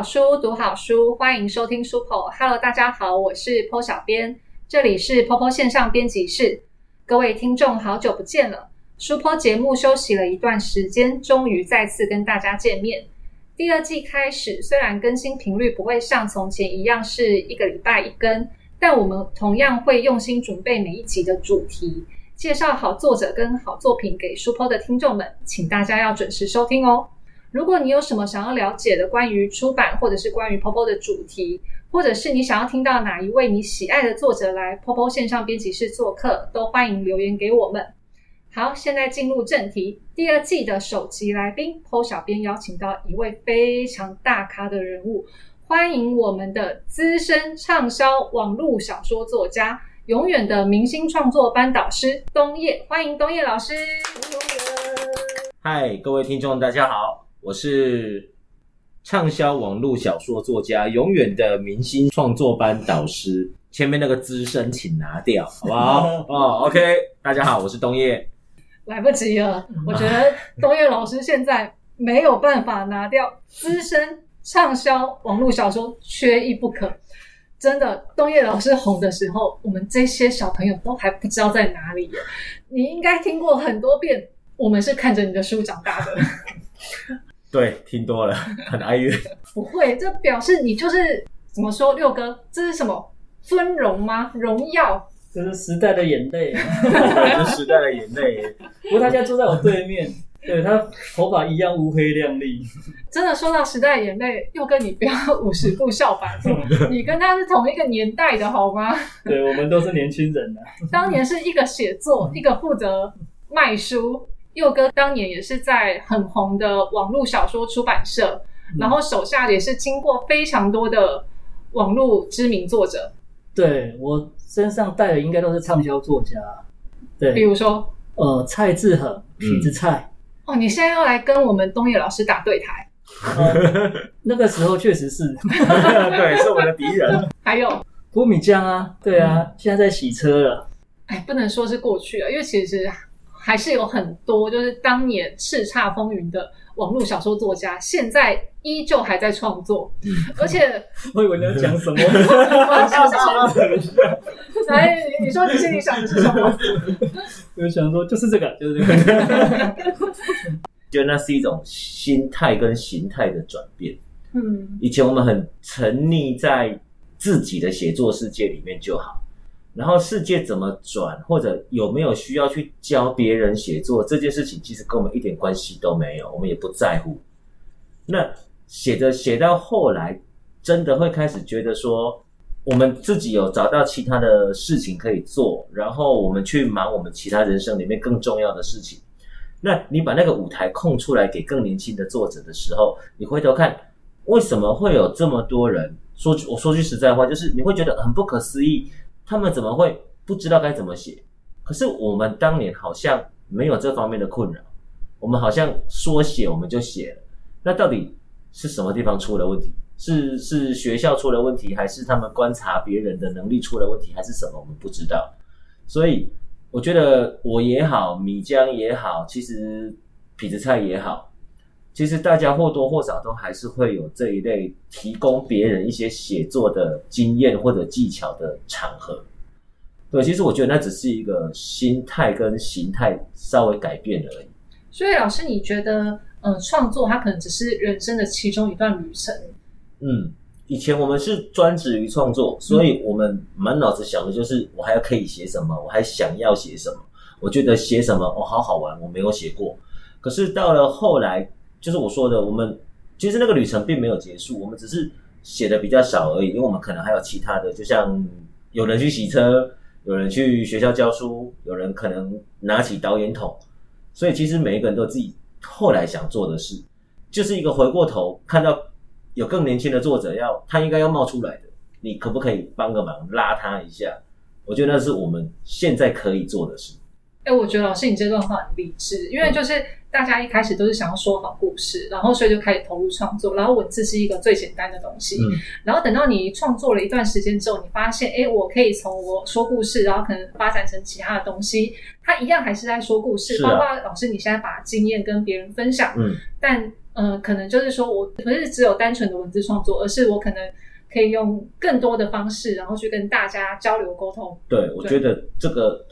好书，读好书，欢迎收听书 o Hello，大家好，我是 Po 小编，这里是 Po Po 线上编辑室。各位听众，好久不见了。书 o 节目休息了一段时间，终于再次跟大家见面。第二季开始，虽然更新频率不会像从前一样是一个礼拜一更，但我们同样会用心准备每一集的主题，介绍好作者跟好作品给书 o 的听众们，请大家要准时收听哦。如果你有什么想要了解的关于出版，或者是关于 Popo 的主题，或者是你想要听到哪一位你喜爱的作者来 Popo 线上编辑室做客，都欢迎留言给我们。好，现在进入正题，第二季的首集来宾 Po 小编邀请到一位非常大咖的人物，欢迎我们的资深畅销网络小说作家，永远的明星创作班导师东叶，欢迎东叶老师。嗨，各位听众，大家好。我是畅销网络小说作家，永远的明星创作班导师。前面那个资深，请拿掉，好不好？哦，OK。大家好，我是东叶。来不及了，我觉得东叶老师现在没有办法拿掉资深畅销网络小说，缺一不可。真的，东叶老师红的时候，我们这些小朋友都还不知道在哪里。你应该听过很多遍，我们是看着你的书长大的。对，听多了，很哀怨。不会，这表示你就是怎么说，六哥，这是什么尊荣吗？荣耀？这是时代的眼泪，这是时代的眼泪。不过他现在坐在我对面，对他头发一样乌黑亮丽。真的说到时代眼泪，六哥，你不要五十步笑百步，你跟他是同一个年代的好吗？对，我们都是年轻人啊。当年是一个写作，一个负责卖书。佑哥当年也是在很红的网络小说出版社，然后手下也是经过非常多的网络知名作者。对我身上带的应该都是畅销作家，对，比如说呃蔡志恒、痞子蔡。哦，你现在要来跟我们东野老师打对台？那个时候确实是，对，是我的敌人。还有郭米江啊，对啊，现在在洗车了。哎，不能说是过去了，因为其实。还是有很多，就是当年叱咤风云的网络小说作家，现在依旧还在创作。而且，我以为你要讲什么？来，你说你心里想的是什么？我想说，就是这个，就是这个。觉得那是一种心态跟形态的转变。嗯，以前我们很沉溺在自己的写作世界里面就好。然后世界怎么转，或者有没有需要去教别人写作这件事情，其实跟我们一点关系都没有，我们也不在乎。那写着写到后来，真的会开始觉得说，我们自己有找到其他的事情可以做，然后我们去忙我们其他人生里面更重要的事情。那你把那个舞台空出来给更年轻的作者的时候，你回头看，为什么会有这么多人？说我说句实在话，就是你会觉得很不可思议。他们怎么会不知道该怎么写？可是我们当年好像没有这方面的困扰，我们好像说写我们就写了。那到底是什么地方出了问题？是是学校出了问题，还是他们观察别人的能力出了问题，还是什么？我们不知道。所以我觉得我也好，米江也好，其实痞子菜也好，其实大家或多或少都还是会有这一类提供别人一些写作的经验或者技巧的场合。对，其实我觉得那只是一个心态跟形态稍微改变而已。所以老师，你觉得，呃，创作它可能只是人生的其中一段旅程？嗯，以前我们是专职于创作，所以我们满脑子想的就是我还要可以写什么，我还想要写什么。我觉得写什么哦，好好玩，我没有写过。可是到了后来，就是我说的，我们其实那个旅程并没有结束，我们只是写的比较少而已，因为我们可能还有其他的，就像有人去洗车。有人去学校教书，有人可能拿起导演筒，所以其实每一个人都有自己后来想做的事，就是一个回过头看到有更年轻的作者要他应该要冒出来的，你可不可以帮个忙拉他一下？我觉得那是我们现在可以做的事。哎，我觉得老师你这段话很励志，因为就是。大家一开始都是想要说好故事，然后所以就开始投入创作，然后文字是一个最简单的东西。嗯，然后等到你创作了一段时间之后，你发现，哎，我可以从我说故事，然后可能发展成其他的东西，它一样还是在说故事。包括老师你现在把经验跟别人分享，嗯，但嗯，可能就是说我不是只有单纯的文字创作，而是我可能可以用更多的方式，然后去跟大家交流沟通。对，我觉得这个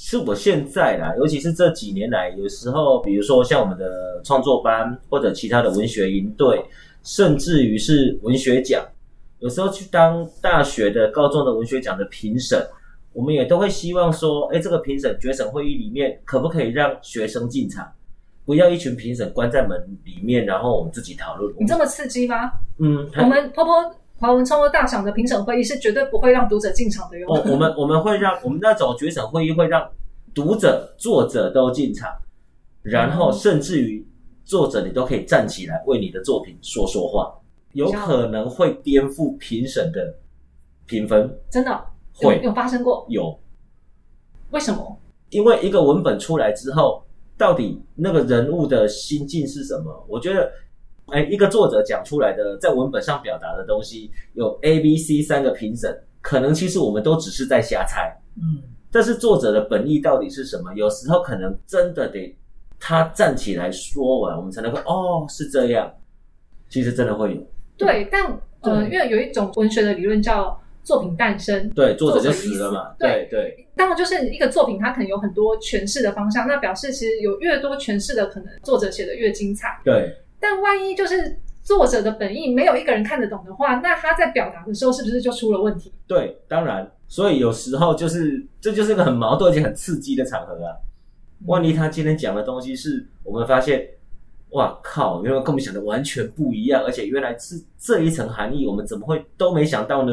是我现在啦，尤其是这几年来，有时候比如说像我们的创作班或者其他的文学营队，甚至于是文学奖，有时候去当大学的、高中的文学奖的评审，我们也都会希望说，哎，这个评审决审会议里面可不可以让学生进场？不要一群评审关在门里面，然后我们自己讨论。你这么刺激吗？嗯，我们坡坡华文创作大赏的评审会议是绝对不会让读者进场的哟。哦，我们我们会让我们那种决审会议会让读者、作者都进场，然后甚至于作者你都可以站起来为你的作品说说话，有可能会颠覆评审的评分。真的会有发生过？有。为什么？因为一个文本出来之后。到底那个人物的心境是什么？我觉得，哎，一个作者讲出来的在文本上表达的东西，有 A、B、C 三个评审，可能其实我们都只是在瞎猜。嗯，但是作者的本意到底是什么？有时候可能真的得他站起来说完，我们才能够哦，是这样。其实真的会有。对，但呃，因为有一种文学的理论叫。作品诞生，对作者就死了嘛？对对，当然就是一个作品，它可能有很多诠释的方向，那表示其实有越多诠释的可能，作者写的越精彩。对，但万一就是作者的本意没有一个人看得懂的话，那他在表达的时候是不是就出了问题？对，当然，所以有时候就是这就是个很矛盾而且很刺激的场合啊。万一他今天讲的东西是我们发现，哇靠，原来跟我们想的完全不一样，而且原来是这一层含义，我们怎么会都没想到呢？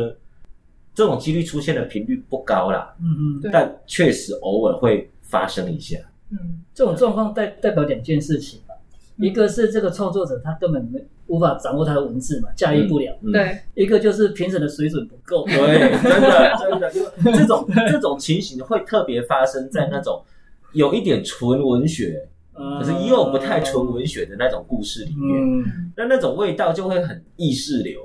这种几率出现的频率不高啦，嗯嗯，但确实偶尔会发生一下。嗯，这种状况代代表两件事情吧，一个是这个创作者他根本没无法掌握他的文字嘛，驾驭不了。对，一个就是评审的水准不够。对，真的真的，这种 这种情形会特别发生在那种有一点纯文学，可是又不太纯文学的那种故事里面，那那种味道就会很意识流。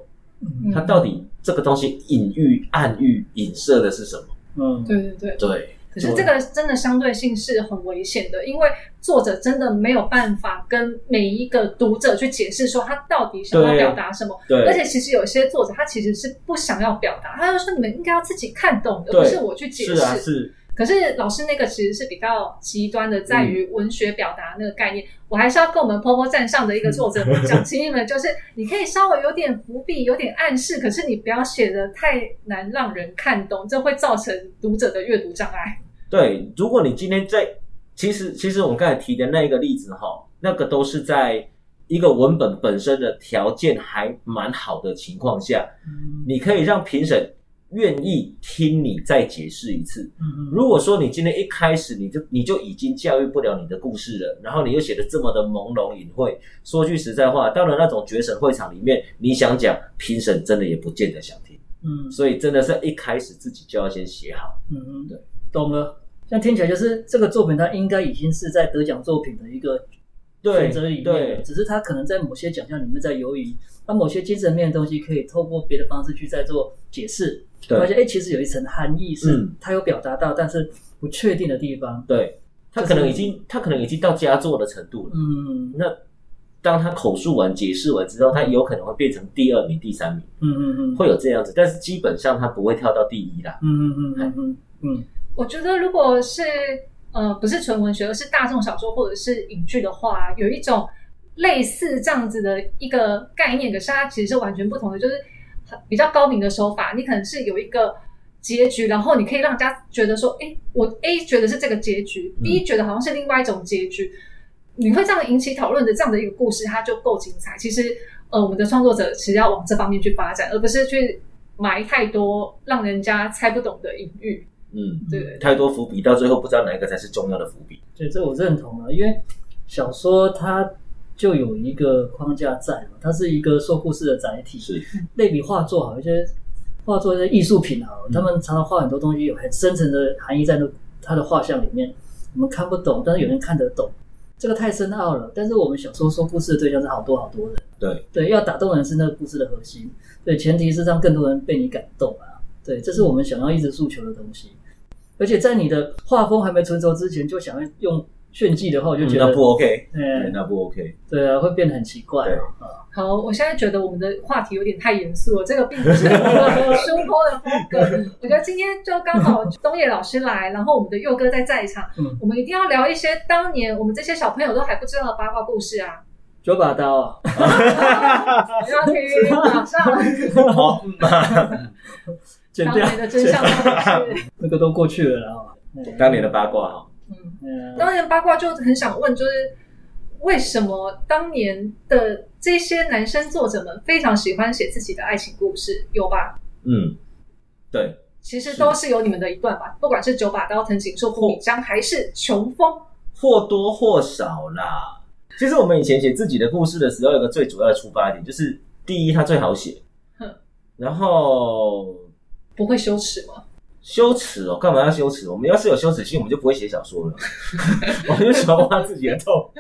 它到底这个东西隐喻、暗喻、影射的是什么？嗯，对对对对。可是这个真的相对性是很危险的，因为作者真的没有办法跟每一个读者去解释说他到底想要表达什么。对。而且其实有些作者他其实是不想要表达，他就说你们应该要自己看懂而，不是我去解释。是啊，是。可是老师那个其实是比较极端的，在于文学表达那个概念。我还是要跟我们婆婆站上的一个作者讲，请你们就是你可以稍微有点伏笔，有点暗示，可是你不要写的太难让人看懂，这会造成读者的阅读障碍。对，如果你今天在，其实其实我们刚才提的那一个例子哈，那个都是在一个文本本身的条件还蛮好的情况下，你可以让评审。愿意听你再解释一次。如果说你今天一开始你就你就已经教育不了你的故事了，然后你又写的这么的朦胧隐晦，说句实在话，到了那种决审会场里面，你想讲评审真的也不见得想听。嗯，所以真的是一开始自己就要先写好。嗯嗯，对，懂了。像听起来就是这个作品，它应该已经是在得奖作品的一个选择里面，只是它可能在某些奖项里面在犹豫，它某些精神面的东西可以透过别的方式去再做解释。发现哎，其实有一层含义是它有表达到，但是不确定的地方。对，他可能已经他可能已经到佳作的程度了。嗯，那当他口述完、解释完之后，他有可能会变成第二名、第三名。嗯嗯嗯，会有这样子，但是基本上他不会跳到第一啦。嗯嗯嗯嗯嗯。我觉得如果是呃不是纯文学，而是大众小说或者是影剧的话，有一种类似这样子的一个概念，可是它其实是完全不同的，就是。比较高明的手法，你可能是有一个结局，然后你可以让人家觉得说，哎，我 A 觉得是这个结局，B 觉得好像是另外一种结局，你会这样引起讨论的这样的一个故事，它就够精彩。其实，呃，我们的创作者其实要往这方面去发展，而不是去埋太多让人家猜不懂的隐喻。嗯，对，太多伏笔，到最后不知道哪一个才是重要的伏笔。对，这我认同啊，因为小说它。就有一个框架在嘛，它是一个说故事的载体。是类比画作，好一些画作一些艺术品好，他们常常画很多东西，有很深层的含义在那他的画像里面，我们看不懂，但是有人看得懂。这个太深奥了。但是我们小说说故事的对象是好多好多人。对对，要打动人是那个故事的核心。对，前提是让更多人被你感动啊。对，这是我们想要一直诉求的东西。而且在你的画风还没成熟之前，就想要用炫技的话，我就觉得那不 OK，嗯，那不 OK，对啊，会变得很奇怪。对。好，我现在觉得我们的话题有点太严肃了，这个并不是书坡的风格。我觉得今天就刚好东野老师来，然后我们的佑哥在在场，我们一定要聊一些当年我们这些小朋友都还不知道的八卦故事啊。九把刀，要听马上，好当年的真相是 那个都过去了啦。当年的八卦哈。嗯，当年八卦就很想问，就是为什么当年的这些男生作者们非常喜欢写自己的爱情故事？有吧？嗯，对，其实都是有你们的一段吧，不管是九把刀、藤井树、富米江，还是穷风，或多或少啦。其实我们以前写自己的故事的时候，有个最主要的出发点，就是第一，它最好写，然后不会羞耻吗？羞耻哦，干嘛要羞耻？我们要是有羞耻心，我们就不会写小说了。我们就喜欢挖自己的洞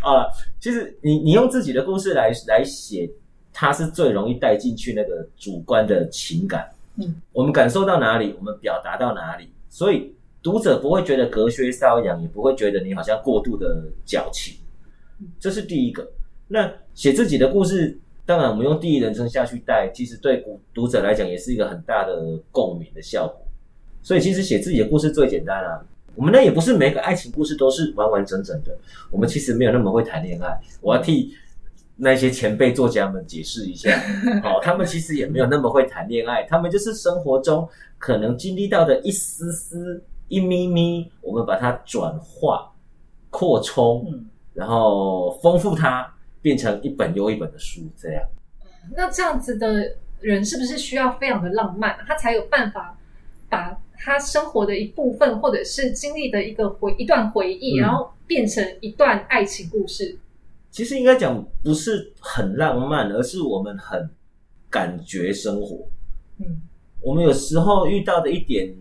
啊。其实你你用自己的故事来来写，它是最容易带进去那个主观的情感。嗯，我们感受到哪里，我们表达到哪里，所以读者不会觉得隔靴搔痒，也不会觉得你好像过度的矫情。这是第一个。那写自己的故事，当然我们用第一人称下去带，其实对读读者来讲也是一个很大的共鸣的效果。所以其实写自己的故事最简单啊。我们那也不是每个爱情故事都是完完整整的。我们其实没有那么会谈恋爱。我要替那些前辈作家们解释一下，好，他们其实也没有那么会谈恋爱。他们就是生活中可能经历到的一丝丝、一咪咪，我们把它转化、扩充，然后丰富它，变成一本又一本的书。这样。那这样子的人是不是需要非常的浪漫，他才有办法把？他生活的一部分，或者是经历的一个回一段回忆，然后变成一段爱情故事。其实应该讲不是很浪漫，而是我们很感觉生活。嗯，我们有时候遇到的一点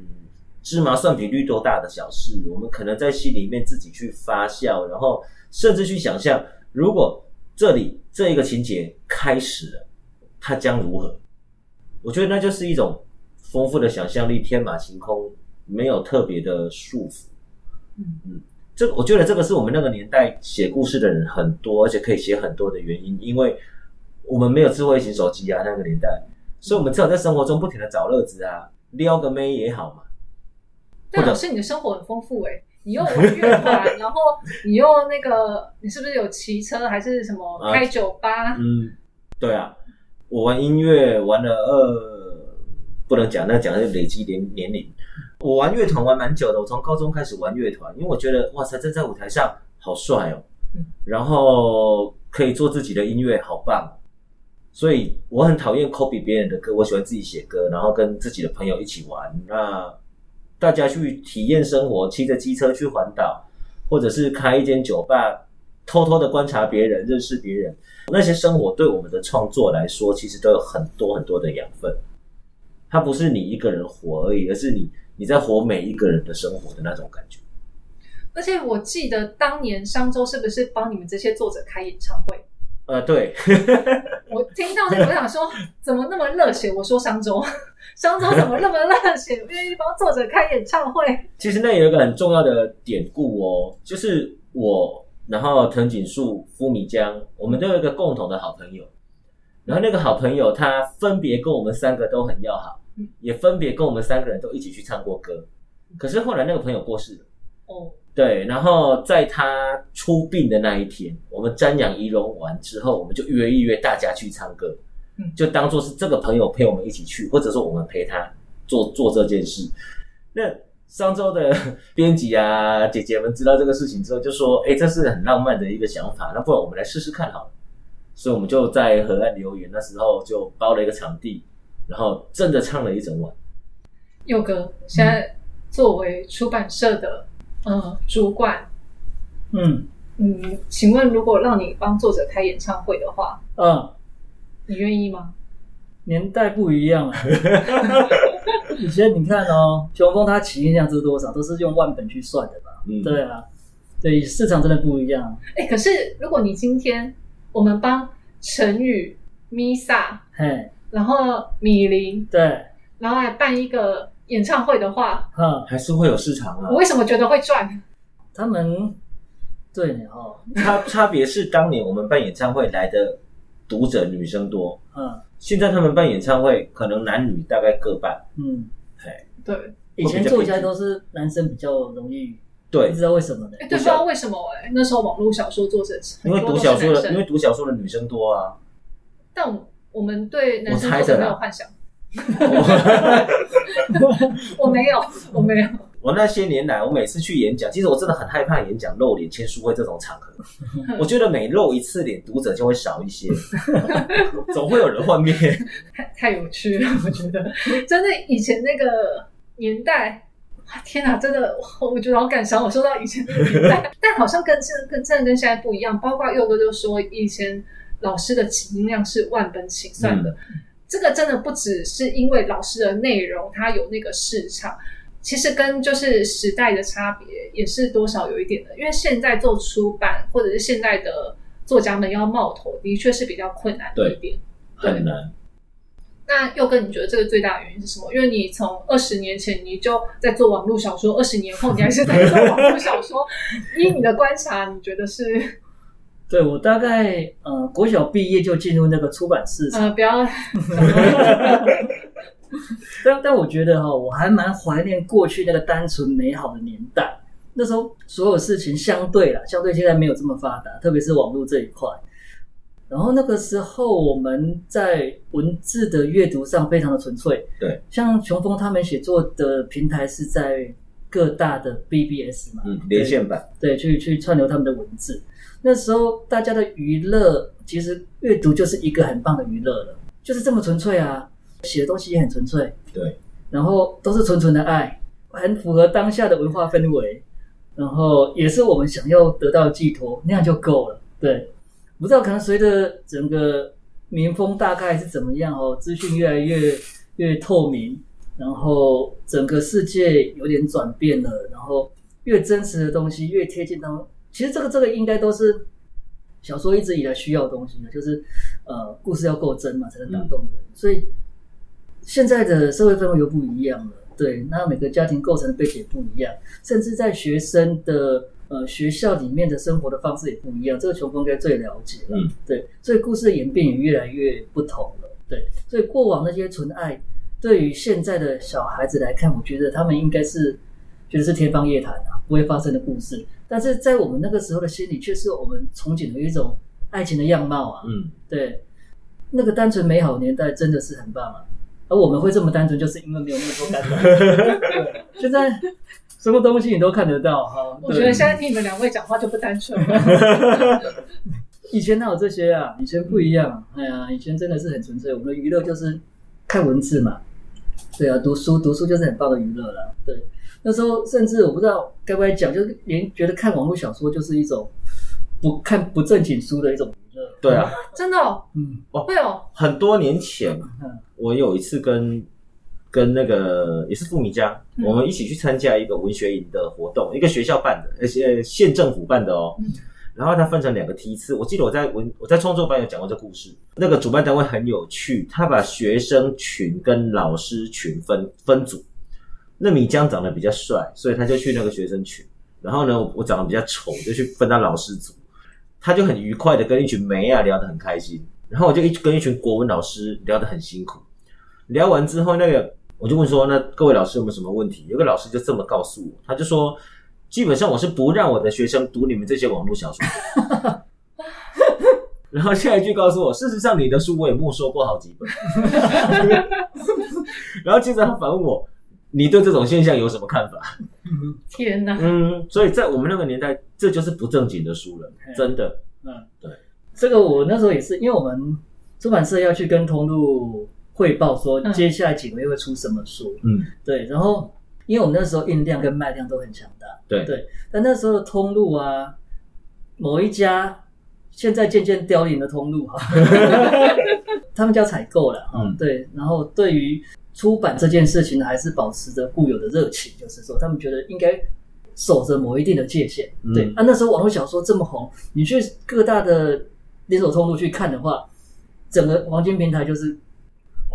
芝麻蒜皮绿豆大的小事，我们可能在心里面自己去发酵，然后甚至去想象，如果这里这一个情节开始了，它将如何？我觉得那就是一种。丰富的想象力，天马行空，没有特别的束缚。嗯嗯，这我觉得这个是我们那个年代写故事的人很多，而且可以写很多的原因，因为我们没有智慧型手机啊，那个年代，所以我们只好在生活中不停的找乐子啊，撩个妹也好嘛。对，老师，你的生活很丰富哎，你又玩乐团，然后你又那个，你是不是有骑车还是什么开酒吧？嗯，对啊，我玩音乐玩了二。不能讲，那讲是累积年年龄。我玩乐团玩蛮久的，我从高中开始玩乐团，因为我觉得哇塞，站在舞台上好帅哦，然后可以做自己的音乐，好棒。所以我很讨厌 copy 别人的歌，我喜欢自己写歌，然后跟自己的朋友一起玩。那大家去体验生活，骑着机车去环岛，或者是开一间酒吧，偷偷的观察别人，认识别人，那些生活对我们的创作来说，其实都有很多很多的养分。它不是你一个人活而已，而是你你在活每一个人的生活的那种感觉。而且我记得当年商周是不是帮你们这些作者开演唱会？呃，对。我听到这个，我想说，怎么那么热血？我说商周，商周怎么那么热血，愿意帮作者开演唱会？其实那有一个很重要的典故哦，就是我，然后藤井树、夫米江，我们都有一个共同的好朋友。然后那个好朋友，他分别跟我们三个都很要好，也分别跟我们三个人都一起去唱过歌。可是后来那个朋友过世了。哦，对。然后在他出殡的那一天，我们瞻仰仪容完之后，我们就约一约大家去唱歌，就当做是这个朋友陪我们一起去，或者说我们陪他做做这件事。那上周的 编辑啊姐姐们知道这个事情之后，就说：“哎，这是很浪漫的一个想法，那不然我们来试试看好了。”所以我们就在河岸留言，那时候就包了一个场地，然后真的唱了一整晚。佑哥，现在作为出版社的呃主管，嗯嗯，请问如果让你帮作者开演唱会的话，嗯，你愿意吗？年代不一样啊，以前你看哦，雄风它起印量是多少，都是用万本去算的吧？嗯，对啊，对，市场真的不一样。哎，可是如果你今天。我们帮陈宇、Misa，嘿，然后米林，对，然后来办一个演唱会的话，嗯，还是会有市场啊。我为什么觉得会赚？他们对呢，哦，差差别是当年我们办演唱会来的读者女生多，嗯，现在他们办演唱会可能男女大概各半，嗯，哎，对，以前作家都是男生比较容易，对，不知道为什么呢？哎，对，不知道为什么哎，那时候网络小说作者因为读小说的，因为读小说的女生多啊，但我们对男生作者没有幻想。我没有，我没有。我那些年来，我每次去演讲，其实我真的很害怕演讲露脸、签书会这种场合。我觉得每露一次脸，读者就会少一些，总会有人幻灭。太太有趣了，我觉得真的以前那个年代，天哪，真的，我觉得好感伤。我说到以前那个年代，但好像跟现跟真的跟现在不一样。包括佑哥就说，以前老师的起音量是万本起算的。这个真的不只是因为老师的内容，它有那个市场，其实跟就是时代的差别也是多少有一点的。因为现在做出版或者是现在的作家们要冒头，的确是比较困难一点，很难。那又跟你觉得这个最大的原因是什么？因为你从二十年前你就在做网络小说，二十年后你还是在做网络小说，依你的观察，你觉得是？对我大概呃国小毕业就进入那个出版市场，呃不要，但但我觉得哈我还蛮怀念过去那个单纯美好的年代，那时候所有事情相对啦，相对现在没有这么发达，特别是网络这一块。然后那个时候我们在文字的阅读上非常的纯粹，对，像雄峰他们写作的平台是在各大的 BBS 嘛，嗯，连线版，对，去去串流他们的文字。那时候大家的娱乐，其实阅读就是一个很棒的娱乐了，就是这么纯粹啊，写的东西也很纯粹，对，然后都是纯纯的爱，很符合当下的文化氛围，然后也是我们想要得到的寄托，那样就够了。对，不知道可能随着整个民风大概是怎么样哦，资讯越来越越透明，然后整个世界有点转变了，然后越真实的东西越贴近当。其实这个这个应该都是小说一直以来需要的东西呢，就是呃故事要够真嘛，才能打动人。所以现在的社会氛围又不一样了，对，那每个家庭构成的背景也不一样，甚至在学生的呃学校里面的生活的方式也不一样。这个琼峰应该最了解了，对，所以故事的演变也越来越不同了，对。所以过往那些纯爱，对于现在的小孩子来看，我觉得他们应该是觉得是天方夜谭啊，不会发生的故事。但是在我们那个时候的心里，却是我们憧憬的一种爱情的样貌啊！嗯，对，那个单纯美好年代真的是很棒啊！而我们会这么单纯，就是因为没有那么多干扰。现在什么东西你都看得到哈。我觉得现在听你们两位讲话就不单纯了。以前哪有这些啊？以前不一样。哎呀，以前真的是很纯粹。我们的娱乐就是看文字嘛。对啊，读书读书就是很棒的娱乐了。对。那时候甚至我不知道该不该讲，就是连觉得看网络小说就是一种不看不正经书的一种娱乐。对啊，真的，嗯，哦会哦。很多年前，我有一次跟跟那个也是富米家，我们一起去参加一个文学营的活动，一个学校办的，而且县政府办的哦。然后它分成两个梯次，我记得我在文我在创作班有讲过这故事。那个主办单位很有趣，他把学生群跟老师群分分组。那米江长得比较帅，所以他就去那个学生群。然后呢，我长得比较丑，就去分到老师组。他就很愉快的跟一群梅啊聊得很开心。然后我就一跟一群国文老师聊得很辛苦。聊完之后，那个我就问说：“那各位老师有没有什么问题？”有个老师就这么告诉我，他就说：“基本上我是不让我的学生读你们这些网络小说。”然后下一句告诉我：“事实上，你的书我也没收过好几本。”然后接着他反问我。你对这种现象有什么看法？天哪！嗯，所以在我们那个年代，这就是不正经的书了，真的。嗯，对，这个我那时候也是，因为我们出版社要去跟通路汇报说，接下来几个月会出什么书。嗯，对。然后，因为我们那时候印量跟卖量都很强大。对对。但那时候的通路啊，某一家现在渐渐凋零的通路哈，他们叫采购了。嗯，对。然后对于出版这件事情还是保持着固有的热情，就是说，他们觉得应该守着某一定的界限。对啊，那时候网络小说这么红，你去各大的连锁通路去看的话，整个黄金平台就是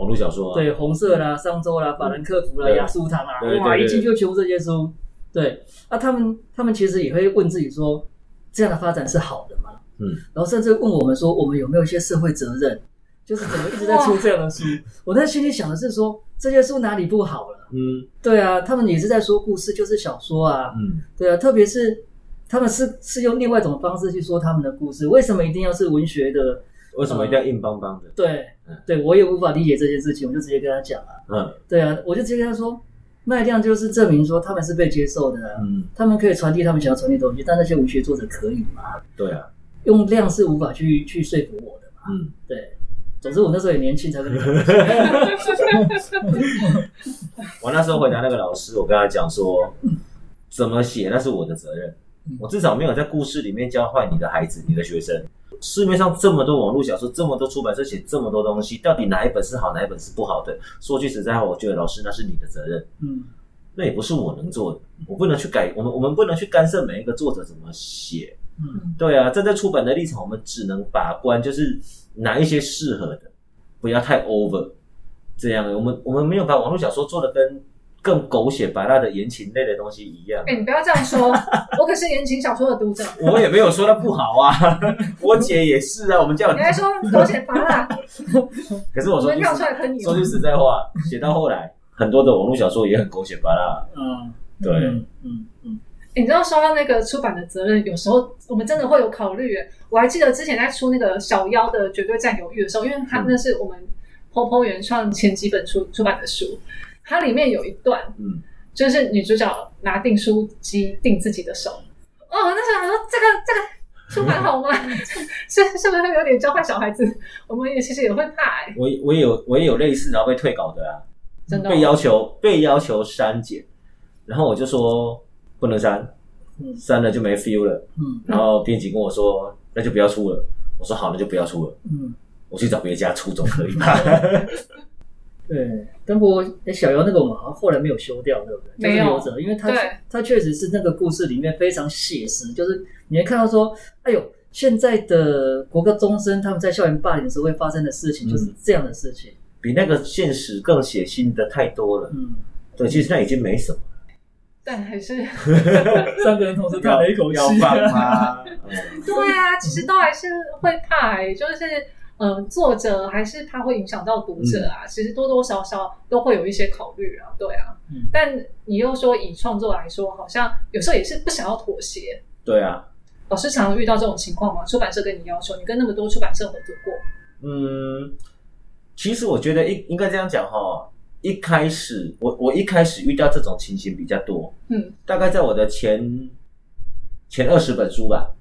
网络小说。对，红色啦、商周啦、法兰克福啦、雅书堂啊，哇，一进就全部这些书。对啊，他们他们其实也会问自己说，这样的发展是好的吗？嗯，然后甚至问我们说，我们有没有一些社会责任？就是怎么一直在出这样的书？我在心里想的是说，这些书哪里不好了？嗯，对啊，他们也是在说故事，就是小说啊。嗯，对啊，特别是他们是是用另外一种方式去说他们的故事，为什么一定要是文学的？为什么一定要硬邦邦的？对，对我也无法理解这件事情，我就直接跟他讲了。嗯，对啊，我就直接跟他说，卖量就是证明说他们是被接受的，嗯，他们可以传递他们想要传递的东西，但那些文学作者可以吗？对啊，用量是无法去去说服我的嘛。嗯，对。总之，我那时候也年轻，才跟你讲。我那时候回答那个老师，我跟他讲说，怎么写那是我的责任，我至少没有在故事里面教坏你的孩子、你的学生。市面上这么多网络小说，这么多出版社写这么多东西，到底哪一本是好，哪一本是不好的？说句实在话，我觉得老师那是你的责任。嗯，那也不是我能做的，我不能去改，我们我们不能去干涉每一个作者怎么写。嗯，对啊，站在出版的立场，我们只能把关，就是。哪一些适合的，不要太 over，这样我们我们没有把网络小说做的跟更狗血白辣的言情类的东西一样。哎，你不要这样说，我可是言情小说的读者。我也没有说它不好啊，我姐也是啊，我们叫你还说狗血白辣。可是我说，说句实在话，写到后来，很多的网络小说也很狗血白辣。嗯，对，嗯嗯。你知道说到那个出版的责任，有时候我们真的会有考虑。我还记得之前在出那个小妖的绝对占有欲的时候，因为它那是我们 POPO 原创前几本出出版的书，它里面有一段，嗯，就是女主角拿订书机订自己的手。哦，那时候我说这个这个出版好吗？是是不是有点教坏小孩子？我们也其实也会怕。我我有我也有类似然后被退稿的啊，真的被要求被要求删减，然后我就说。不能删，删了就没 feel 了。嗯，然后编辑跟我说，那就不要出了。我说好，那就不要出了。嗯，我去找别家出总可以吧？对，但不过小姚那个我们好像后来没有修掉，对不对？没有，因为他他确实是那个故事里面非常写实，就是你会看到说，哎呦，现在的国高中生他们在校园霸凌的时候会发生的事情，就是这样的事情，比那个现实更血腥的太多了。嗯，对，其实那已经没什么。但还是 三个人同时叹了一口气。对啊，其实都还是会怕，就是呃，作者还是他会影响到读者啊。其实多多少少都会有一些考虑啊，对啊。嗯但你又说以创作来说，好像有时候也是不想要妥协。对啊。老师常常遇到这种情况吗？出版社跟你要求，你跟那么多出版社合作过？嗯，其实我觉得应应该这样讲哈。一开始，我我一开始遇到这种情形比较多，嗯，大概在我的前前二十本书吧，嗯，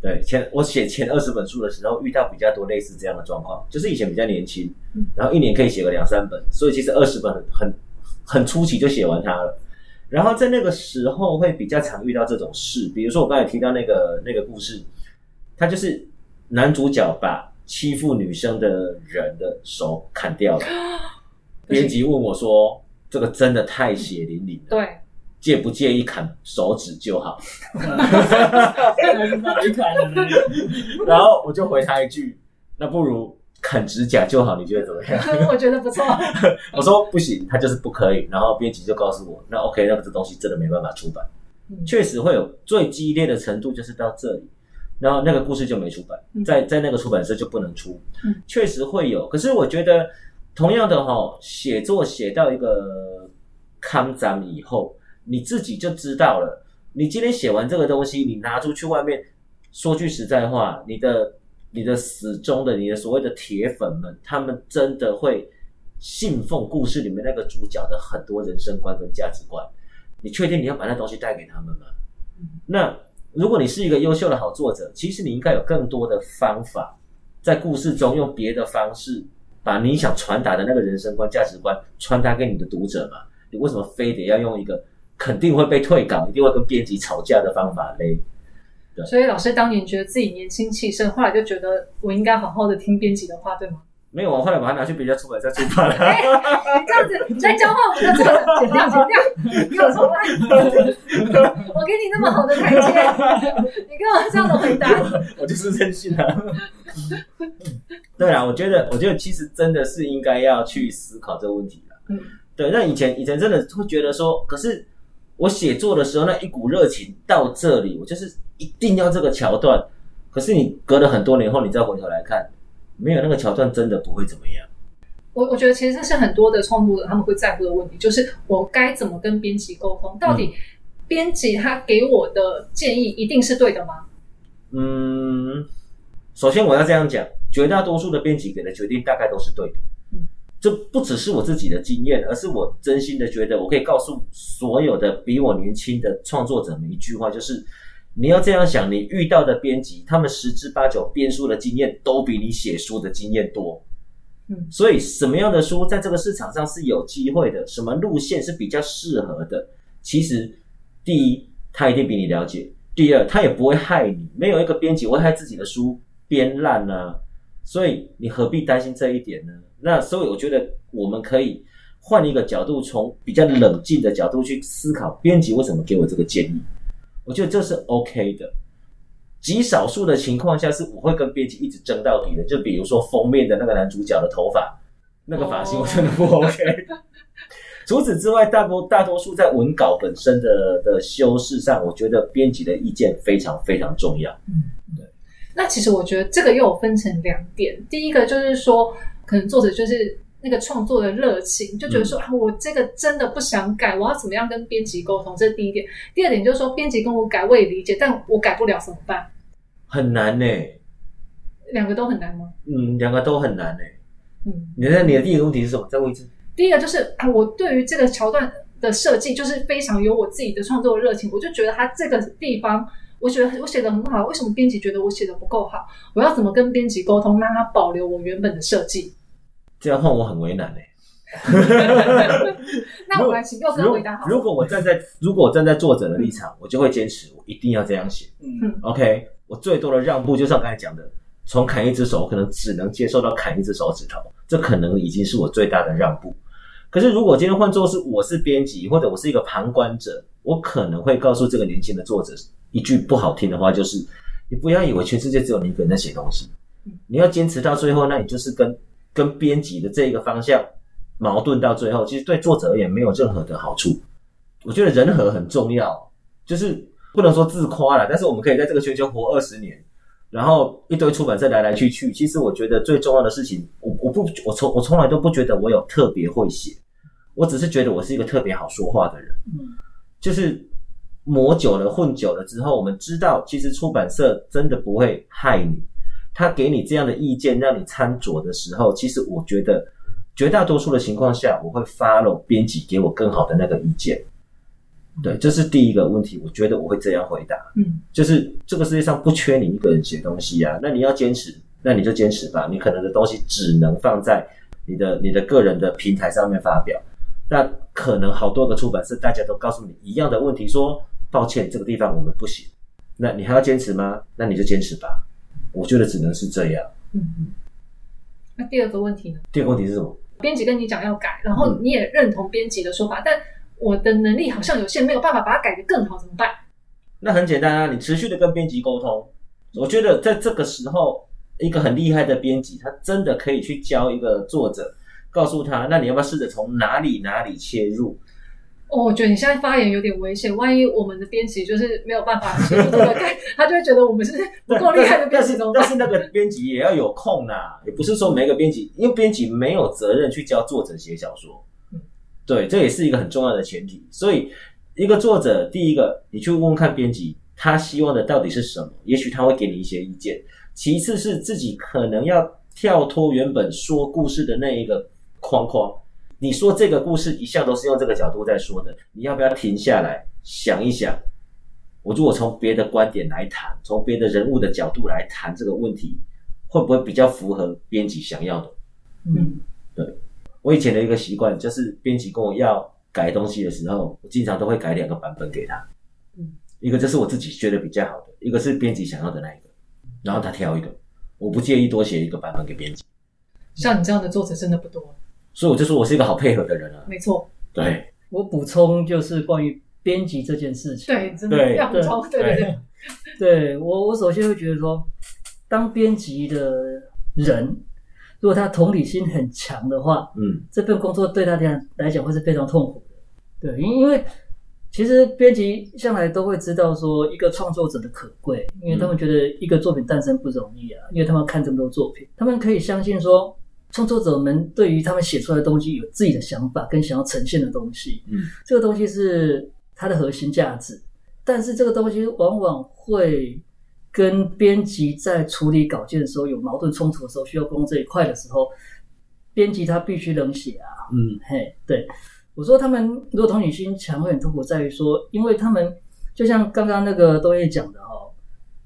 对，前我写前二十本书的时候遇到比较多类似这样的状况，就是以前比较年轻，嗯，然后一年可以写个两三本，所以其实二十本很很很初期就写完它了，然后在那个时候会比较常遇到这种事，比如说我刚才提到那个那个故事，他就是男主角把欺负女生的人的手砍掉了。编辑问我说：“这个真的太血淋淋了，对，介不介意砍手指就好？”然后我就回他一句：“那不如砍指甲就好，你觉得怎么样？”我觉得不错。我说：“不行，他就是不可以。”然后编辑就告诉我：“那 OK，那这东西真的没办法出版。”确实会有最激烈的程度，就是到这里，然后那个故事就没出版，在在那个出版社就不能出。确实会有，可是我觉得。同样的哈，写作写到一个康章以后，你自己就知道了。你今天写完这个东西，你拿出去外面，说句实在话，你的、你的死忠的、你的所谓的铁粉们，他们真的会信奉故事里面那个主角的很多人生观跟价值观。你确定你要把那东西带给他们吗？那如果你是一个优秀的好作者，其实你应该有更多的方法，在故事中用别的方式。把你想传达的那个人生观、价值观传达给你的读者嘛？你为什么非得要用一个肯定会被退稿、一定会跟编辑吵架的方法嘞？对。所以老师当年觉得自己年轻气盛，后来就觉得我应该好好的听编辑的话，对吗？没有，我后来把它拿去别家出版社出版了。你这样子在交换我们的作者，剪掉，剪掉，给我重来。我给你那么好的台阶，你跟我这样的回答？我就是任性啊。对啊，我觉得，我觉得其实真的是应该要去思考这个问题的。嗯，对。那以前以前真的会觉得说，可是我写作的时候那一股热情到这里，我就是一定要这个桥段。可是你隔了很多年后，你再回头来看，没有那个桥段，真的不会怎么样。我我觉得其实这是很多的创作者他们会在乎的问题，就是我该怎么跟编辑沟通？到底编辑他给我的建议一定是对的吗？嗯，首先我要这样讲，绝大多数的编辑给的决定大概都是对的。嗯，这不只是我自己的经验，而是我真心的觉得，我可以告诉所有的比我年轻的创作者们一句话，就是你要这样想，你遇到的编辑，他们十之八九编书的经验都比你写书的经验多。嗯，所以什么样的书在这个市场上是有机会的，什么路线是比较适合的，其实第一，他一定比你了解。第二，他也不会害你，没有一个编辑会害自己的书编烂呢，所以你何必担心这一点呢？那所以我觉得我们可以换一个角度，从比较冷静的角度去思考，编辑为什么给我这个建议？我觉得这是 OK 的。极少数的情况下，是我会跟编辑一直争到底的。就比如说封面的那个男主角的头发，那个发型我真的不 OK。除此之外，大多大多数在文稿本身的的修饰上，我觉得编辑的意见非常非常重要。嗯，那其实我觉得这个又有分成两点，第一个就是说，可能作者就是那个创作的热情，就觉得说啊，我这个真的不想改，我要怎么样跟编辑沟通？这是第一点。第二点就是说，编辑跟我改，我也理解，但我改不了怎么办？很难呢。两个都很难吗？嗯，两个都很难呢。嗯，你的你的第一个问题是什么？再问一次。第一个就是啊，我对于这个桥段的设计就是非常有我自己的创作热情，我就觉得它这个地方，我觉得我写的很好，为什么编辑觉得我写的不够好？我要怎么跟编辑沟通，让他保留我原本的设计？这样换我很为难嘞。那我来请佑哥回答好。如果我站在 如果我站在作者的立场，我就会坚持，我一定要这样写。嗯，OK，我最多的让步就像刚才讲的，从砍一只手，可能只能接受到砍一只手指头，这可能已经是我最大的让步。可是，如果今天换作是我是编辑，或者我是一个旁观者，我可能会告诉这个年轻的作者一句不好听的话，就是你不要以为全世界只有你一个人在写东西，你要坚持到最后，那你就是跟跟编辑的这一个方向矛盾到最后，其实对作者而言没有任何的好处。我觉得人和很重要，就是不能说自夸了，但是我们可以在这个圈圈活二十年。然后一堆出版社来来去去，其实我觉得最重要的事情，我我不我从我从来都不觉得我有特别会写，我只是觉得我是一个特别好说话的人。嗯，就是磨久了混久了之后，我们知道其实出版社真的不会害你，他给你这样的意见让你参酌的时候，其实我觉得绝大多数的情况下，我会 follow 编辑给我更好的那个意见。对，这是第一个问题，我觉得我会这样回答。嗯，就是这个世界上不缺你一个人写东西啊，那你要坚持，那你就坚持吧。你可能的东西只能放在你的你的个人的平台上面发表，那可能好多个出版社大家都告诉你一样的问题，说抱歉，这个地方我们不行。那你还要坚持吗？那你就坚持吧。我觉得只能是这样。嗯嗯。那第二个问题呢？第二个问题是什么？编辑跟你讲要改，然后你也认同编辑的说法，但。我的能力好像有限，没有办法把它改得更好，怎么办？那很简单啊，你持续的跟编辑沟通。我觉得在这个时候，一个很厉害的编辑，他真的可以去教一个作者，告诉他，那你要不要试着从哪里哪里切入？哦，我觉得你现在发言有点危险，万一我们的编辑就是没有办法 他就会觉得我们是不够厉害的编辑。但是那个编辑也要有空呐，也不是说每个编辑，因为编辑没有责任去教作者写小说。对，这也是一个很重要的前提。所以，一个作者，第一个，你去问问看编辑，他希望的到底是什么？也许他会给你一些意见。其次是自己可能要跳脱原本说故事的那一个框框。你说这个故事一向都是用这个角度在说的，你要不要停下来想一想？我如果从别的观点来谈，从别的人物的角度来谈这个问题，会不会比较符合编辑想要的？嗯，对。我以前的一个习惯就是，编辑跟我要改东西的时候，我经常都会改两个版本给他。嗯，一个就是我自己觉得比较好的，一个是编辑想要的那一个，然后他挑一个。我不介意多写一个版本给编辑。像你这样的作者真的不多，所以我就说我是一个好配合的人啊。没错。对。我补充就是关于编辑这件事情。对，真的要补充。对对对。对我，我首先会觉得说，当编辑的人。如果他同理心很强的话，嗯，这份工作对他来来讲会是非常痛苦的，对，因因为其实编辑向来都会知道说一个创作者的可贵，因为他们觉得一个作品诞生不容易啊，因为他们看这么多作品，他们可以相信说创作者们对于他们写出来的东西有自己的想法跟想要呈现的东西，嗯，这个东西是它的核心价值。但是这个东西往往会跟编辑在处理稿件的时候有矛盾冲突的时候，需要沟通这一块的时候，编辑他必须冷血啊，嗯，嘿，对。我说他们如果同理心强会很痛苦，在于说，因为他们就像刚刚那个东叶讲的哈，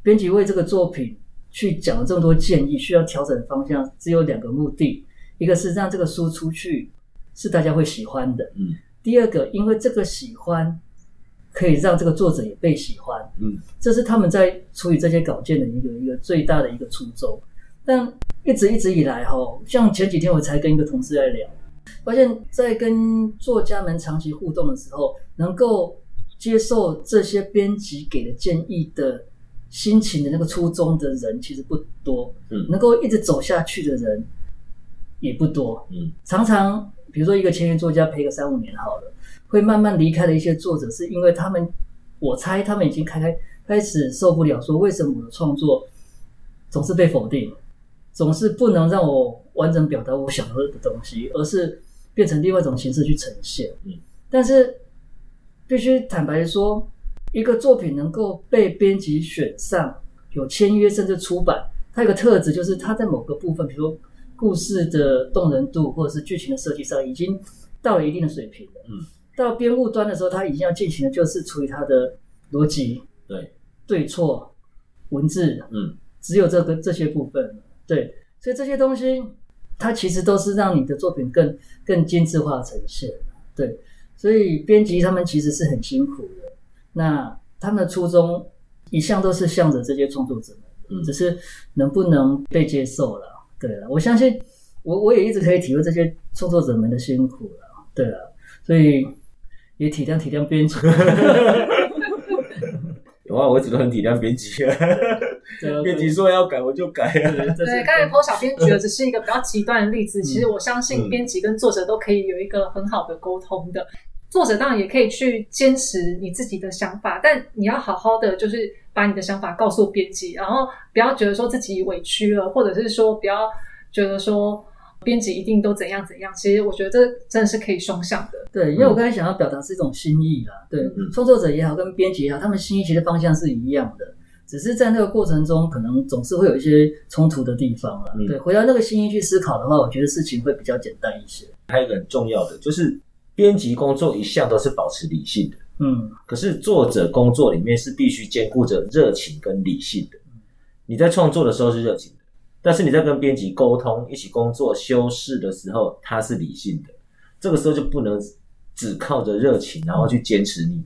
编辑为这个作品去讲了这么多建议，需要调整的方向只有两个目的，一个是让这个书出去是大家会喜欢的，嗯，第二个因为这个喜欢可以让这个作者也被喜欢，嗯，这是他们在处理这些稿件的一个一个最大的一个初衷。但一直一直以来哈，像前几天我才跟一个同事在聊。发现，在跟作家们长期互动的时候，能够接受这些编辑给的建议的心情的那个初衷的人，其实不多。嗯，能够一直走下去的人也不多。嗯，常常比如说一个签约作家陪个三五年好了，会慢慢离开的一些作者，是因为他们，我猜他们已经开开开始受不了，说为什么我的创作总是被否定，总是不能让我完整表达我想要的东西，而是。变成另外一种形式去呈现，嗯，但是必须坦白说，一个作品能够被编辑选上，有签约甚至出版，它有个特质就是它在某个部分，比如说故事的动人度或者是剧情的设计上，已经到了一定的水平了，嗯，到编务端的时候，它已经要进行的就是处理它的逻辑，对，对错，文字，嗯，只有这个这些部分，对，所以这些东西。它其实都是让你的作品更更精致化呈现，对，所以编辑他们其实是很辛苦的。那他们的初衷一向都是向着这些创作者们，只是能不能被接受了。对了，我相信我我也一直可以体会这些创作者们的辛苦了。对了，所以也体谅体谅编辑。有啊，我一直都很体谅编辑。编辑说要改，我就改啊。对，刚才 Po 小编举的只是一个比较极端的例子。其实我相信编辑跟作者都可以有一个很好的沟通的。作者当然也可以去坚持你自己的想法，但你要好好的就是把你的想法告诉编辑，然后不要觉得说自己委屈了，或者是说不要觉得说编辑一定都怎样怎样。其实我觉得这真的是可以双向的。对，因为我刚才想要表达是一种心意啦。对，创作者也好，跟编辑也好，他们心意其实方向是一样的。只是在那个过程中，可能总是会有一些冲突的地方了。对，回到那个心意去思考的话，我觉得事情会比较简单一些。还有一个很重要的，就是编辑工作一向都是保持理性的。嗯，可是作者工作里面是必须兼顾着热情跟理性的。你在创作的时候是热情的，但是你在跟编辑沟通、一起工作、修饰的时候，他是理性的。这个时候就不能只靠着热情，然后去坚持你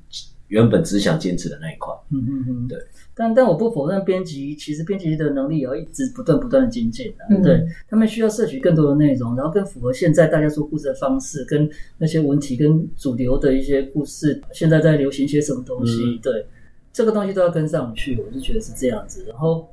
原本只想坚持的那一块。嗯嗯嗯，对。但但我不否认编辑，其实编辑的能力也要一直不断不断的精进的。对他们需要摄取更多的内容，然后更符合现在大家说故事的方式，跟那些文体跟主流的一些故事，现在在流行些什么东西？对，这个东西都要跟上去。我是觉得是这样子。然后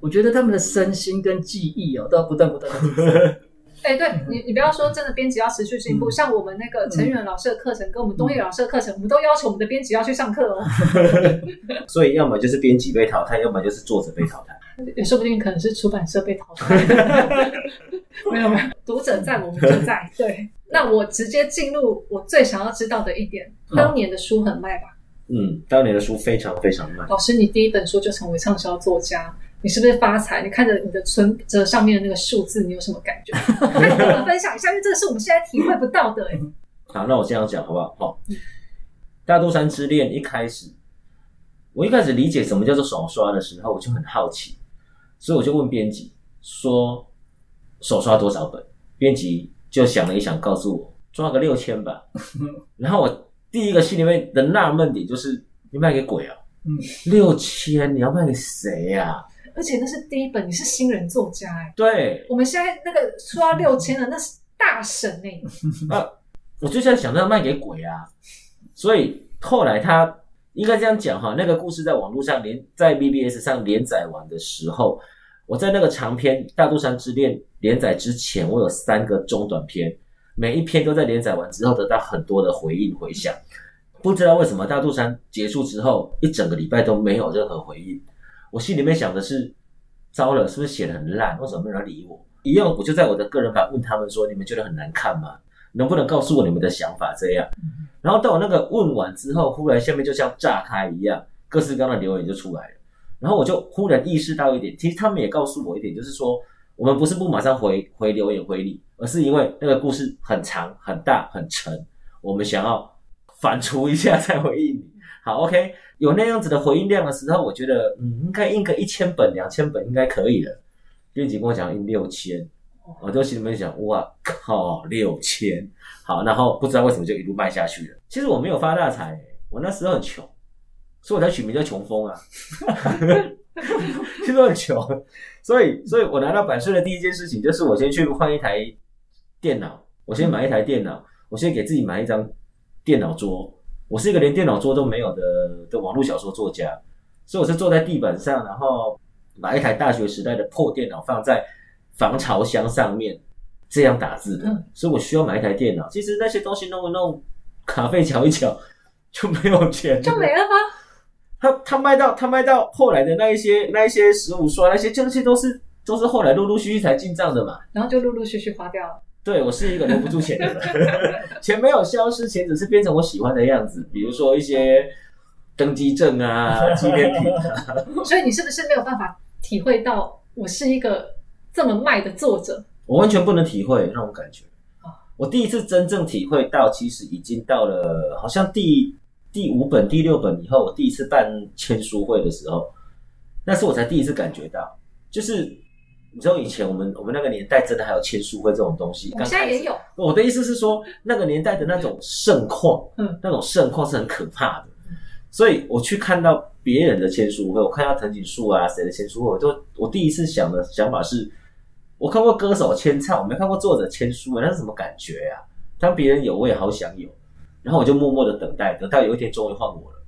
我觉得他们的身心跟记忆哦，都要不断不断的提升。哎，对你，你不要说真的，编辑要持续进步。像我们那个陈远老师的课程，跟我们东叶老师的课程，我们都要求我们的编辑要去上课哦。所以，要么就是编辑被淘汰，要么就是作者被淘汰。也说不定可能是出版社被淘汰。没有没有，读者在，我们就在。对，那我直接进入我最想要知道的一点：当年的书很卖吧？嗯，当年的书非常非常卖。老师，你第一本书就成为畅销作家。你是不是发财？你看着你的存折上面的那个数字，你有什么感觉？跟我们分享一下，因为这个是我们现在体会不到的。好，那我这样讲好不好？好，《大肚山之恋》一开始，我一开始理解什么叫做手刷的时候，我就很好奇，所以我就问编辑说：“手刷多少本？”编辑就想了一想，告诉我：“抓个六千吧。”然后我第一个心里面的纳闷点就是：你卖给鬼啊？嗯，六千你要卖给谁呀？而且那是第一本，你是新人作家哎。对，我们现在那个出到六千的，那是大神哎。啊，我就在想，那卖给鬼啊！所以后来他应该这样讲哈，那个故事在网络上连在 BBS 上连载完的时候，我在那个长篇《大肚山之恋》连载之前，我有三个中短篇，每一篇都在连载完之后得到很多的回应回响。不知道为什么大肚山结束之后一整个礼拜都没有任何回应。我心里面想的是，糟了，是不是写的很烂？为什么没人理我？一样，我就在我的个人版问他们说：“你们觉得很难看吗？能不能告诉我你们的想法？”这样。然后到我那个问完之后，忽然下面就像炸开一样，各式各样的留言就出来了。然后我就忽然意识到一点，其实他们也告诉我一点，就是说我们不是不马上回回留言回你，而是因为那个故事很长、很大、很沉，我们想要反刍一下再回应你。好，OK，有那样子的回应量的时候，我觉得嗯，应该印个一千本、两千本应该可以了。编辑跟我讲印六千，我就心里面想，哇靠，六千，好，然后不知道为什么就一路卖下去了。其实我没有发大财，我那时候很穷。所以我才取名叫穷疯啊，其实很穷，所以，所以我拿到版税的第一件事情就是我先去换一台电脑，我先买一台电脑，我先给自己买一张电脑桌。我是一个连电脑桌都没有的的网络小说作家，所以我是坐在地板上，然后把一台大学时代的破电脑放在防潮箱上面，这样打字的。所以我需要买一台电脑。其实那些东西弄一弄，卡费瞧一瞧，就没有钱，就没了吗？他他卖到他卖到后来的那一些那一些十五刷那些，这些都是都是后来陆陆续续才进账的嘛，然后就陆陆续续花掉了。对我是一个留不住钱的人，钱没有消失，钱只是变成我喜欢的样子，比如说一些登机证啊、纪念品啊。所以你是不是没有办法体会到我是一个这么卖的作者？我完全不能体会那种感觉。我第一次真正体会到，其实已经到了好像第。第五本、第六本以后，我第一次办签书会的时候，那是我才第一次感觉到，就是你知道以前我们我们那个年代真的还有签书会这种东西。现在也有。我的意思是说，那个年代的那种盛况，嗯，那种盛况是很可怕的。所以我去看到别人的签书会，我看到藤井树啊谁的签书会，我都我第一次想的想法是，我看过歌手签唱，我没看过作者签书会，那是什么感觉呀？当别人有，我也好想有。然后我就默默的等待，等到有一天终于换我了，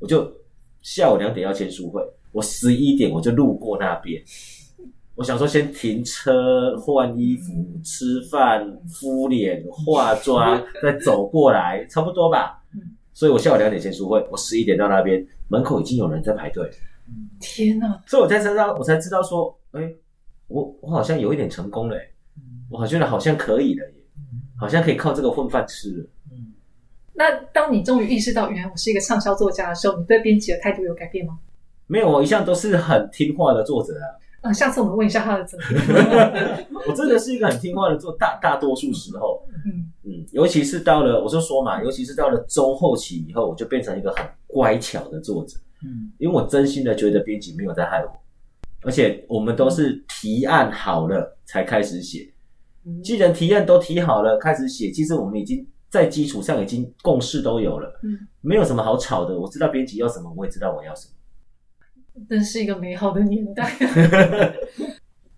我就下午两点要签书会，我十一点我就路过那边，我想说先停车换衣服、吃饭、敷脸、化妆，再走过来，差不多吧。所以我下午两点签书会，我十一点到那边，门口已经有人在排队。天哪！所以我才知道，我才知道说，哎，我我好像有一点成功了，我好像好像可以了，好像可以靠这个混饭吃了。那当你终于意识到原来我是一个畅销作家的时候，你对编辑的态度有改变吗？没有，我一向都是很听话的作者啊。啊，下次我们问一下他的责任。我真的是一个很听话的做，大大多数时候，嗯嗯，尤其是到了，我就说嘛，尤其是到了中后期以后，我就变成一个很乖巧的作者。嗯，因为我真心的觉得编辑没有在害我，而且我们都是提案好了才开始写。既然提案都提好了，开始写，其实我们已经。在基础上已经共识都有了，嗯，没有什么好吵的。我知道编辑要什么，我也知道我要什么。真是一个美好的年代。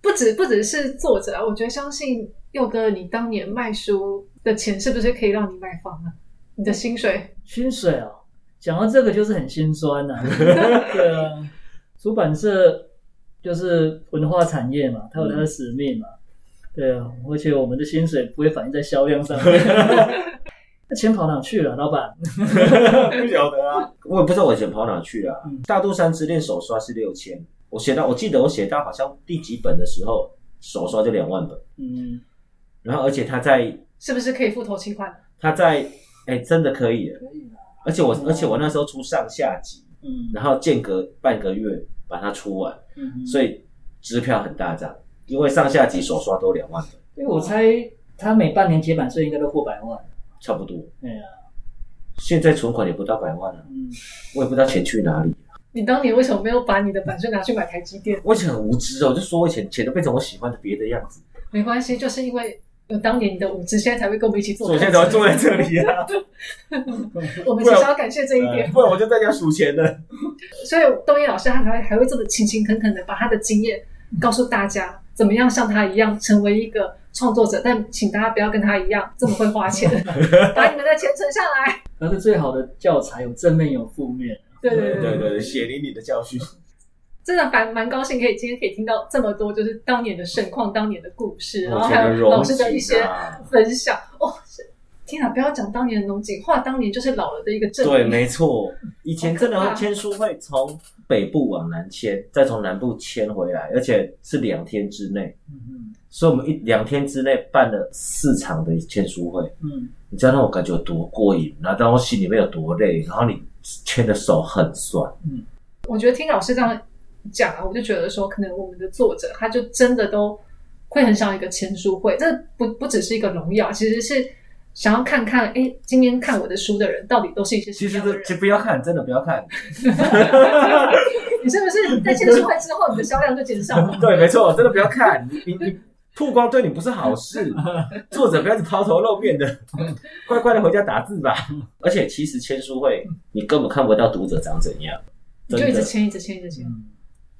不止不只是作者啊，我觉得相信佑哥，你当年卖书的钱是不是可以让你买房啊？你的薪水？薪水哦，讲到这个就是很心酸呐。对啊，出版社就是文化产业嘛，它有它的使命嘛。对啊，而且我们的薪水不会反映在销量上。那钱跑哪去了，老板？不晓得啊，我也不知道我钱跑哪去了。大肚山之恋手刷是六千，我写到，我记得我写到好像第几本的时候，手刷就两万本。嗯，然后而且他在是不是可以付头期款？他在哎，真的可以。可以而且我而且我那时候出上下集，嗯，然后间隔半个月把它出完，嗯，所以支票很大张，因为上下集手刷都两万本。因为我猜他每半年结版税应该都过百万。差不多，对啊，现在存款也不到百万了，嗯，我也不知道钱去哪里。你当年为什么没有把你的版税拿去买台积电？我以前很无知哦，我就说我钱钱都变成我喜欢的别的样子。没关系，就是因为有当年你的无知，现在才会跟我们一起做。我现在才会坐在这里啊！我们其实要感谢这一点，不然 我就在家数钱了。所以东野老师他还会还会这么勤勤恳恳的把他的经验告诉大家，怎么样像他一样成为一个。创作者，但请大家不要跟他一样这么会花钱，把你们的钱存下来。那是最好的教材，有正面有负面。对对对对，血淋淋的教训。真的蛮蛮高兴，可以今天可以听到这么多，就是当年的盛况、当年的故事，然后还有老师的一些分享。哦，天啊，不要讲当年的农景，画当年就是老了的一个证对，没错，以前真的会签书会从北部往南迁，再从南部迁回来，而且是两天之内。嗯嗯，所以我们一两天之内办了四场的签书会。嗯，你知道那种感觉有多过瘾，然后我心里面有多累，然后你签的手很酸。嗯，我觉得听老师这样讲啊，我就觉得说，可能我们的作者他就真的都会很像一个签书会，这不不只是一个荣耀，其实是。想要看看，哎，今天看我的书的人到底都是一些什么样的人？其实不要看，真的不要看。你是不是在签书会之后，你的销量就减少了？对，没错，真的不要看。你你曝光对你不是好事。作者不要抛头露面的，乖乖的回家打字吧。而且其实签书会，你根本看不到读者长怎样，就一直签，一直签，一直签。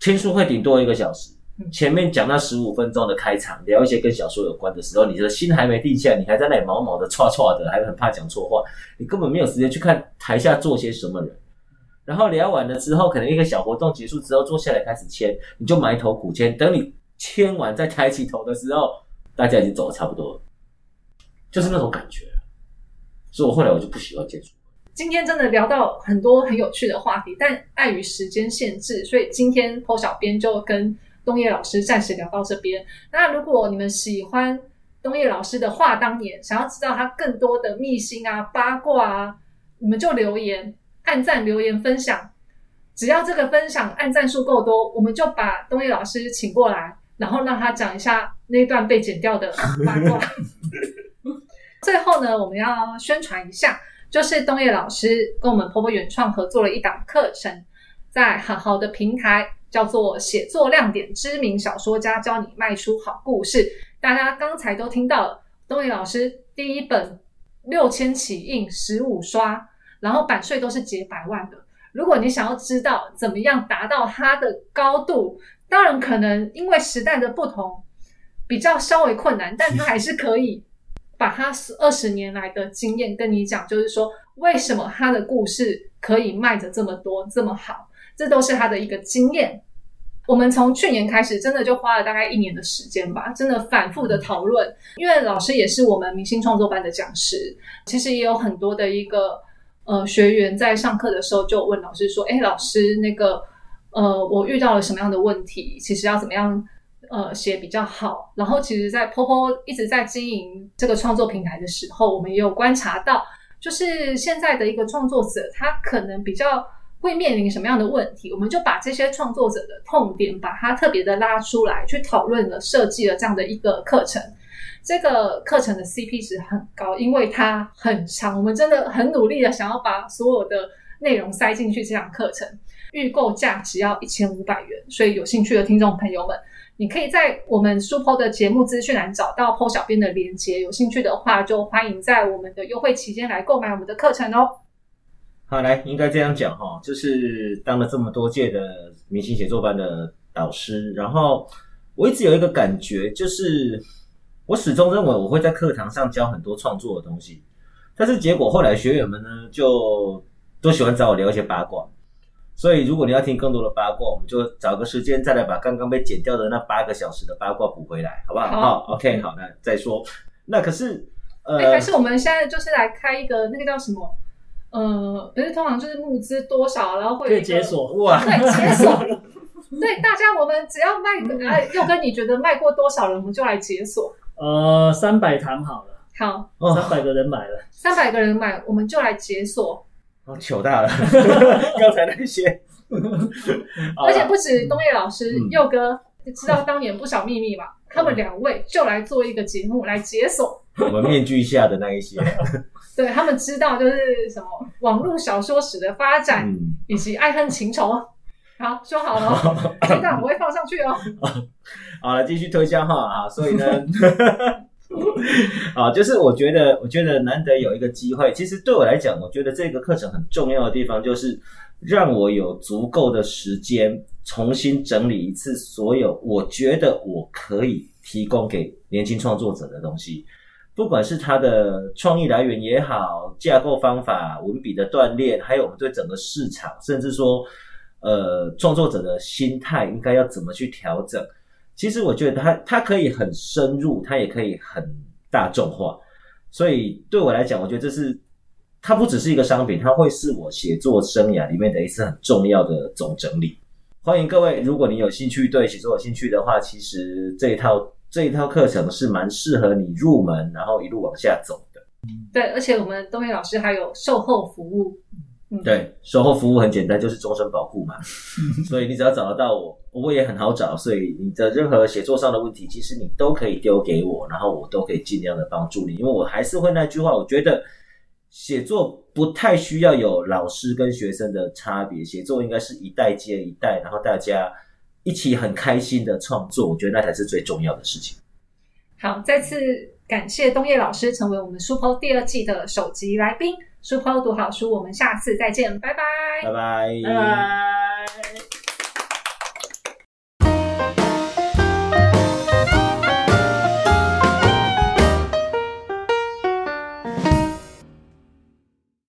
签书会顶多一个小时。前面讲那十五分钟的开场，聊一些跟小说有关的时候，你的心还没定下，你还在那里毛毛的、歘歘的，还很怕讲错话，你根本没有时间去看台下坐些什么人。然后聊完了之后，可能一个小活动结束之后，坐下来开始签，你就埋头苦签。等你签完再抬起头的时候，大家已经走的差不多了，就是那种感觉。所以我后来我就不喜欢结束。今天真的聊到很多很有趣的话题，但碍于时间限制，所以今天侯小编就跟。东叶老师暂时聊到这边。那如果你们喜欢东叶老师的话当年，想要知道他更多的秘辛啊、八卦啊，你们就留言、按赞、留言分享。只要这个分享按赞数够多，我们就把东叶老师请过来，然后让他讲一下那段被剪掉的八卦。最后呢，我们要宣传一下，就是东叶老师跟我们婆婆原创合作了一档课程，在很好的平台。叫做写作亮点，知名小说家教你卖出好故事。大家刚才都听到了，东野老师第一本六千起印，十五刷，然后版税都是几百万的。如果你想要知道怎么样达到它的高度，当然可能因为时代的不同，比较稍微困难，但他还是可以把他二十年来的经验跟你讲，就是说为什么他的故事可以卖的这么多这么好。这都是他的一个经验。我们从去年开始，真的就花了大概一年的时间吧，真的反复的讨论。因为老师也是我们明星创作班的讲师，其实也有很多的一个呃学员在上课的时候就问老师说：“哎，老师，那个呃，我遇到了什么样的问题？其实要怎么样呃写比较好？”然后，其实，在坡坡一直在经营这个创作平台的时候，我们也有观察到，就是现在的一个创作者，他可能比较。会面临什么样的问题？我们就把这些创作者的痛点，把它特别的拉出来，去讨论了，设计了这样的一个课程。这个课程的 CP 值很高，因为它很长。我们真的很努力的想要把所有的内容塞进去。这堂课程预购价只要一千五百元，所以有兴趣的听众朋友们，你可以在我们 Super 的节目资讯栏找到 PO 小编的链接。有兴趣的话，就欢迎在我们的优惠期间来购买我们的课程哦。好，来，应该这样讲哈，就是当了这么多届的明星写作班的导师，然后我一直有一个感觉，就是我始终认为我会在课堂上教很多创作的东西，但是结果后来学员们呢，就都喜欢找我聊一些八卦，所以如果你要听更多的八卦，我们就找个时间再来把刚刚被剪掉的那八个小时的八卦补回来，好不好？好，OK，好，那再说。那可是，呃，还是我们现在就是来开一个那个叫什么？呃，不是通常就是募资多少，然后会可以解锁哇，对，解锁，对大家，我们只要卖，哎，又跟你觉得卖过多少人，我们就来解锁。呃，三百堂好了，好，三百个人买了，三百个人买，我们就来解锁。哦，糗大了，刚才那些，而且不止东叶老师，佑哥知道当年不少秘密嘛，他们两位就来做一个节目来解锁。我们面具下的那一些。对他们知道就是什么网络小说史的发展以及爱恨情仇。好，说好了，这段我会放上去哦。好了，继续推销哈啊，所以呢，啊，就是我觉得，我觉得难得有一个机会。其实对我来讲，我觉得这个课程很重要的地方，就是让我有足够的时间重新整理一次所有我觉得我可以提供给年轻创作者的东西。不管是他的创意来源也好，架构方法、文笔的锻炼，还有我们对整个市场，甚至说，呃，创作者的心态应该要怎么去调整？其实我觉得他他可以很深入，他也可以很大众化。所以对我来讲，我觉得这是它不只是一个商品，它会是我写作生涯里面的一次很重要的总整理。欢迎各位，如果你有兴趣对写作有兴趣的话，其实这一套这一套课程是蛮适合你入门，然后一路往下走的。对，而且我们东野老师还有售后服务。嗯对，售后服务很简单，就是终身保护嘛。所以你只要找得到我，我也很好找。所以你的任何写作上的问题，其实你都可以丢给我，然后我都可以尽量的帮助你。因为我还是会那句话，我觉得写作不太需要有老师跟学生的差别，写作应该是一代接一代，然后大家一起很开心的创作，我觉得那才是最重要的事情。好，再次感谢东叶老师成为我们 Super 第二季的首集来宾。Super 读好书，我们下次再见，拜拜，拜拜，拜拜。